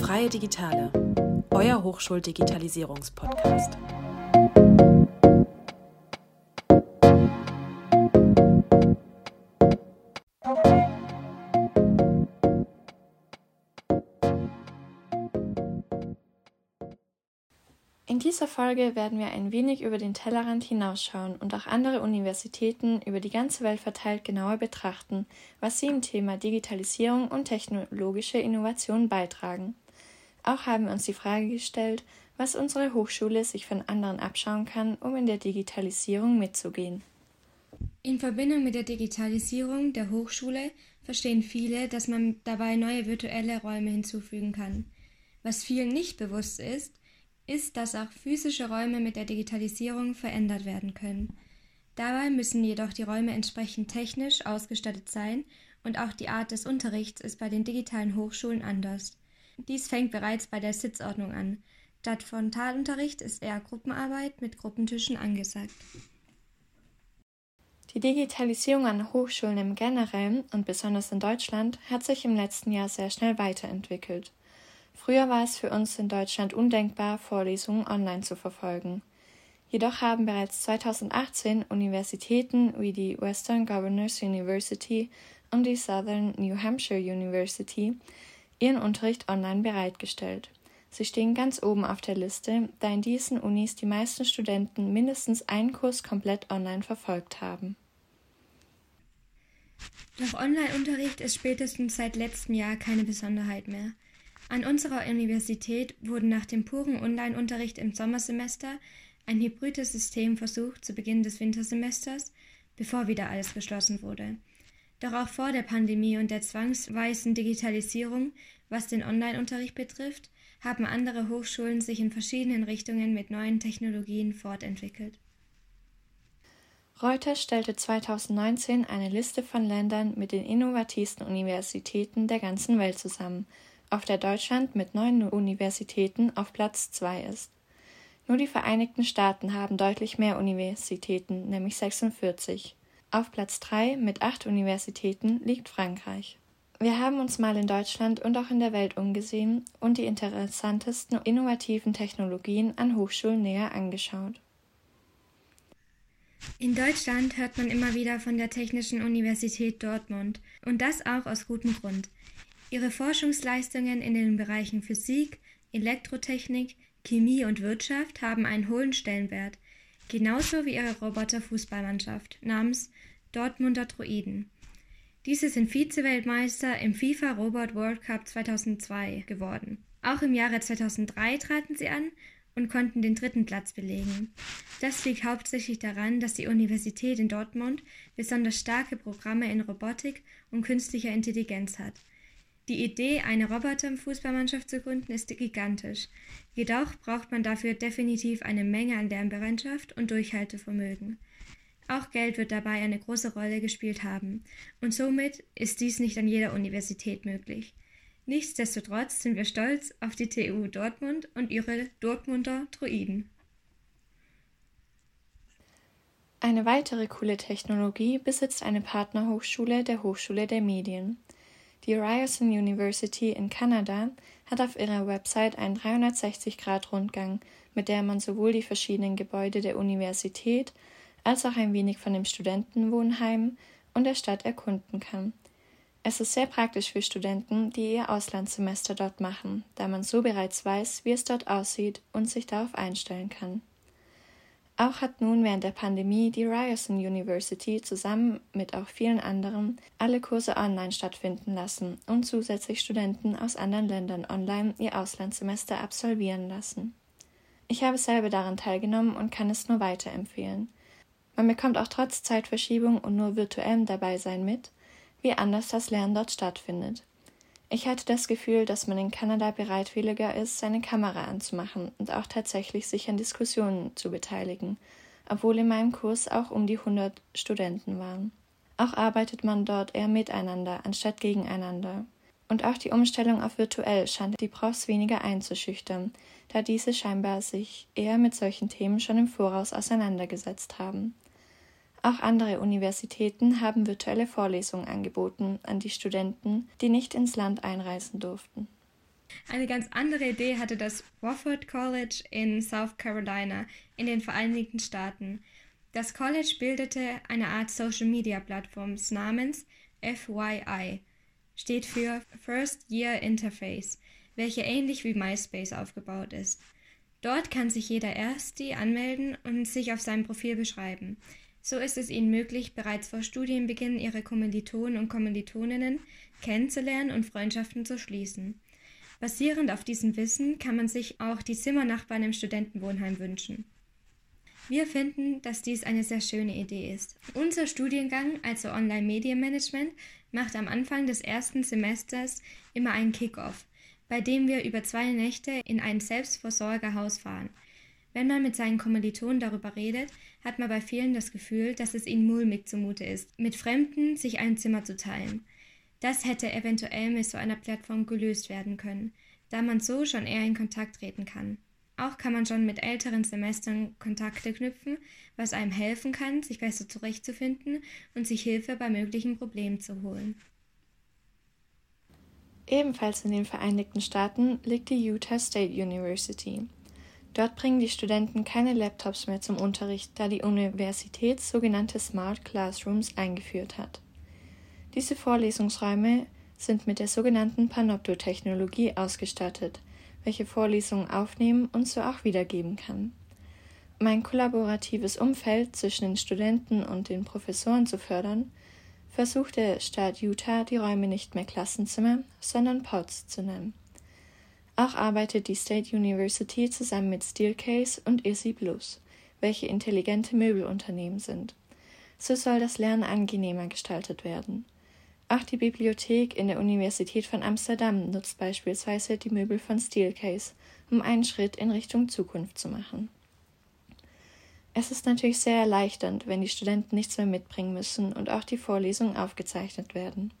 Freie Digitale, euer Hochschuldigitalisierungspodcast. In dieser Folge werden wir ein wenig über den Tellerrand hinausschauen und auch andere Universitäten über die ganze Welt verteilt genauer betrachten, was sie im Thema Digitalisierung und technologische Innovation beitragen. Auch haben wir uns die Frage gestellt, was unsere Hochschule sich von anderen abschauen kann, um in der Digitalisierung mitzugehen. In Verbindung mit der Digitalisierung der Hochschule verstehen viele, dass man dabei neue virtuelle Räume hinzufügen kann. Was vielen nicht bewusst ist, ist, dass auch physische Räume mit der Digitalisierung verändert werden können. Dabei müssen jedoch die Räume entsprechend technisch ausgestattet sein und auch die Art des Unterrichts ist bei den digitalen Hochschulen anders. Dies fängt bereits bei der Sitzordnung an. Statt Frontalunterricht ist eher Gruppenarbeit mit Gruppentischen angesagt. Die Digitalisierung an Hochschulen im Generellen und besonders in Deutschland hat sich im letzten Jahr sehr schnell weiterentwickelt. Früher war es für uns in Deutschland undenkbar, Vorlesungen online zu verfolgen. Jedoch haben bereits 2018 Universitäten wie die Western Governors University und die Southern New Hampshire University ihren Unterricht online bereitgestellt. Sie stehen ganz oben auf der Liste, da in diesen Unis die meisten Studenten mindestens einen Kurs komplett online verfolgt haben. Doch Online-Unterricht ist spätestens seit letztem Jahr keine Besonderheit mehr. An unserer Universität wurde nach dem puren Online-Unterricht im Sommersemester ein hybrides System versucht zu Beginn des Wintersemesters, bevor wieder alles geschlossen wurde. Doch auch vor der Pandemie und der zwangsweisen Digitalisierung, was den Online-Unterricht betrifft, haben andere Hochschulen sich in verschiedenen Richtungen mit neuen Technologien fortentwickelt. Reuters stellte 2019 eine Liste von Ländern mit den innovativsten Universitäten der ganzen Welt zusammen auf der Deutschland mit neun Universitäten auf Platz zwei ist. Nur die Vereinigten Staaten haben deutlich mehr Universitäten, nämlich 46. Auf Platz drei mit acht Universitäten liegt Frankreich. Wir haben uns mal in Deutschland und auch in der Welt umgesehen und die interessantesten innovativen Technologien an Hochschulen näher angeschaut. In Deutschland hört man immer wieder von der Technischen Universität Dortmund und das auch aus gutem Grund. Ihre Forschungsleistungen in den Bereichen Physik, Elektrotechnik, Chemie und Wirtschaft haben einen hohen Stellenwert, genauso wie ihre Roboter-Fußballmannschaft namens Dortmunder Droiden. Diese sind Vize-Weltmeister im FIFA Robot World Cup 2002 geworden. Auch im Jahre 2003 traten sie an und konnten den dritten Platz belegen. Das liegt hauptsächlich daran, dass die Universität in Dortmund besonders starke Programme in Robotik und künstlicher Intelligenz hat – die Idee, eine Roboter-Fußballmannschaft zu gründen, ist gigantisch. Jedoch braucht man dafür definitiv eine Menge an Lernbereitschaft und Durchhaltevermögen. Auch Geld wird dabei eine große Rolle gespielt haben, und somit ist dies nicht an jeder Universität möglich. Nichtsdestotrotz sind wir stolz auf die TU Dortmund und ihre Dortmunder Druiden. Eine weitere coole Technologie besitzt eine Partnerhochschule der Hochschule der Medien. Die Ryerson University in Kanada hat auf ihrer Website einen 360-Grad-Rundgang, mit der man sowohl die verschiedenen Gebäude der Universität als auch ein wenig von dem Studentenwohnheim und der Stadt erkunden kann. Es ist sehr praktisch für Studenten, die ihr Auslandssemester dort machen, da man so bereits weiß, wie es dort aussieht und sich darauf einstellen kann. Auch hat nun während der Pandemie die Ryerson University zusammen mit auch vielen anderen alle Kurse online stattfinden lassen und zusätzlich Studenten aus anderen Ländern online ihr Auslandssemester absolvieren lassen. Ich habe selber daran teilgenommen und kann es nur weiterempfehlen. Man bekommt auch trotz Zeitverschiebung und nur virtuellem Dabeisein mit, wie anders das Lernen dort stattfindet. Ich hatte das Gefühl, dass man in Kanada bereitwilliger ist, seine Kamera anzumachen und auch tatsächlich sich an Diskussionen zu beteiligen, obwohl in meinem Kurs auch um die 100 Studenten waren. Auch arbeitet man dort eher miteinander anstatt gegeneinander. Und auch die Umstellung auf virtuell scheint die Profs weniger einzuschüchtern, da diese scheinbar sich eher mit solchen Themen schon im Voraus auseinandergesetzt haben. Auch andere Universitäten haben virtuelle Vorlesungen angeboten an die Studenten, die nicht ins Land einreisen durften. Eine ganz andere Idee hatte das Wofford College in South Carolina in den Vereinigten Staaten. Das College bildete eine Art Social-Media-Plattform namens FYI, steht für First Year Interface, welche ähnlich wie MySpace aufgebaut ist. Dort kann sich jeder Ersti anmelden und sich auf seinem Profil beschreiben. So ist es ihnen möglich, bereits vor Studienbeginn ihre Kommilitonen und Kommilitoninnen kennenzulernen und Freundschaften zu schließen. Basierend auf diesem Wissen kann man sich auch die Zimmernachbarn im Studentenwohnheim wünschen. Wir finden, dass dies eine sehr schöne Idee ist. Unser Studiengang, also Online-Medienmanagement, macht am Anfang des ersten Semesters immer einen Kick-off, bei dem wir über zwei Nächte in ein Selbstversorgerhaus fahren. Wenn man mit seinen Kommilitonen darüber redet, hat man bei vielen das Gefühl, dass es ihnen mulmig zumute ist, mit Fremden sich ein Zimmer zu teilen. Das hätte eventuell mit so einer Plattform gelöst werden können, da man so schon eher in Kontakt treten kann. Auch kann man schon mit älteren Semestern Kontakte knüpfen, was einem helfen kann, sich besser zurechtzufinden und sich Hilfe bei möglichen Problemen zu holen. Ebenfalls in den Vereinigten Staaten liegt die Utah State University. Dort bringen die Studenten keine Laptops mehr zum Unterricht, da die Universität sogenannte Smart Classrooms eingeführt hat. Diese Vorlesungsräume sind mit der sogenannten Panopto-Technologie ausgestattet, welche Vorlesungen aufnehmen und so auch wiedergeben kann. Um ein kollaboratives Umfeld zwischen den Studenten und den Professoren zu fördern, versucht der Staat Utah, die Räume nicht mehr Klassenzimmer, sondern Pods zu nennen. Auch arbeitet die State University zusammen mit Steelcase und Easy Blues, welche intelligente Möbelunternehmen sind. So soll das Lernen angenehmer gestaltet werden. Auch die Bibliothek in der Universität von Amsterdam nutzt beispielsweise die Möbel von Steelcase, um einen Schritt in Richtung Zukunft zu machen. Es ist natürlich sehr erleichternd, wenn die Studenten nichts mehr mitbringen müssen und auch die Vorlesungen aufgezeichnet werden.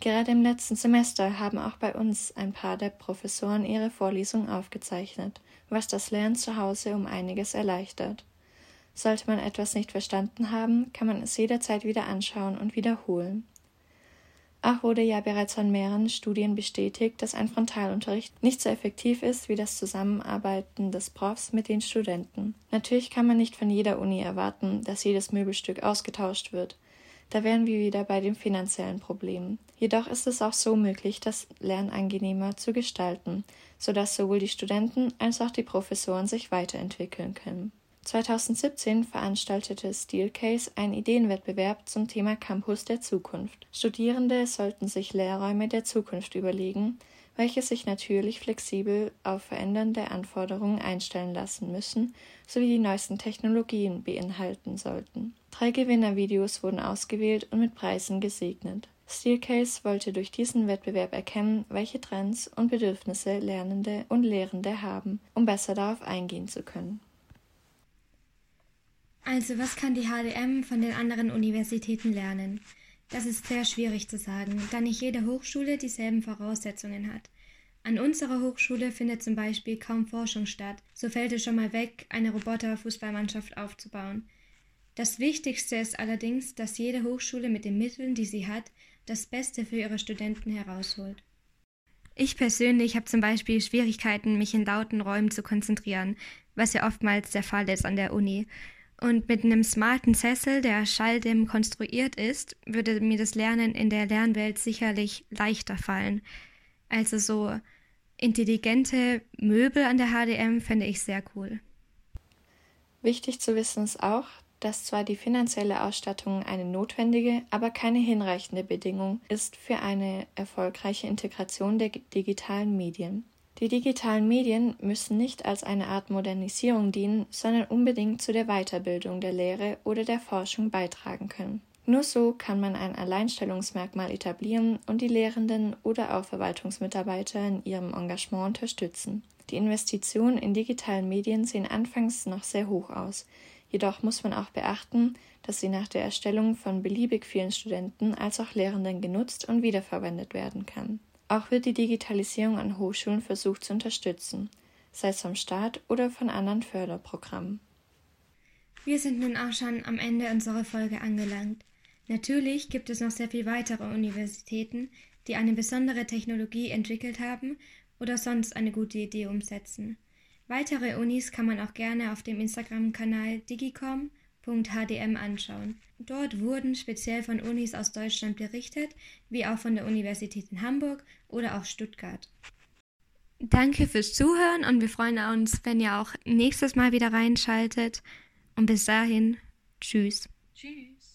Gerade im letzten Semester haben auch bei uns ein paar der Professoren ihre Vorlesungen aufgezeichnet, was das Lernen zu Hause um einiges erleichtert. Sollte man etwas nicht verstanden haben, kann man es jederzeit wieder anschauen und wiederholen. Auch wurde ja bereits von mehreren Studien bestätigt, dass ein Frontalunterricht nicht so effektiv ist wie das Zusammenarbeiten des Profs mit den Studenten. Natürlich kann man nicht von jeder Uni erwarten, dass jedes Möbelstück ausgetauscht wird. Da wären wir wieder bei den finanziellen Problemen. Jedoch ist es auch so möglich, das Lernen angenehmer zu gestalten, sodass sowohl die Studenten als auch die Professoren sich weiterentwickeln können. 2017 veranstaltete Steelcase einen Ideenwettbewerb zum Thema Campus der Zukunft. Studierende sollten sich Lehrräume der Zukunft überlegen, welche sich natürlich flexibel auf verändernde Anforderungen einstellen lassen müssen, sowie die neuesten Technologien beinhalten sollten. Drei Gewinnervideos wurden ausgewählt und mit Preisen gesegnet. Steelcase wollte durch diesen Wettbewerb erkennen, welche Trends und Bedürfnisse Lernende und Lehrende haben, um besser darauf eingehen zu können. Also, was kann die HDM von den anderen Universitäten lernen? Das ist sehr schwierig zu sagen, da nicht jede Hochschule dieselben Voraussetzungen hat. An unserer Hochschule findet zum Beispiel kaum Forschung statt, so fällt es schon mal weg, eine Roboterfußballmannschaft aufzubauen. Das Wichtigste ist allerdings, dass jede Hochschule mit den Mitteln, die sie hat, das Beste für ihre Studenten herausholt. Ich persönlich habe zum Beispiel Schwierigkeiten, mich in lauten Räumen zu konzentrieren, was ja oftmals der Fall ist an der Uni. Und mit einem smarten Sessel, der schalldämm konstruiert ist, würde mir das Lernen in der Lernwelt sicherlich leichter fallen. Also so intelligente Möbel an der HDM fände ich sehr cool. Wichtig zu wissen ist auch, dass zwar die finanzielle Ausstattung eine notwendige, aber keine hinreichende Bedingung ist für eine erfolgreiche Integration der digitalen Medien. Die digitalen Medien müssen nicht als eine Art Modernisierung dienen, sondern unbedingt zu der Weiterbildung der Lehre oder der Forschung beitragen können. Nur so kann man ein Alleinstellungsmerkmal etablieren und die Lehrenden oder auch Verwaltungsmitarbeiter in ihrem Engagement unterstützen. Die Investitionen in digitalen Medien sehen anfangs noch sehr hoch aus. Jedoch muss man auch beachten, dass sie nach der Erstellung von beliebig vielen Studenten als auch Lehrenden genutzt und wiederverwendet werden kann. Auch wird die Digitalisierung an Hochschulen versucht zu unterstützen, sei es vom Staat oder von anderen Förderprogrammen. Wir sind nun auch schon am Ende unserer Folge angelangt. Natürlich gibt es noch sehr viele weitere Universitäten, die eine besondere Technologie entwickelt haben oder sonst eine gute Idee umsetzen. Weitere Unis kann man auch gerne auf dem Instagram-Kanal digicom.hdm anschauen. Dort wurden speziell von Unis aus Deutschland berichtet, wie auch von der Universität in Hamburg oder auch Stuttgart. Danke fürs Zuhören und wir freuen uns, wenn ihr auch nächstes Mal wieder reinschaltet. Und bis dahin, tschüss. Tschüss.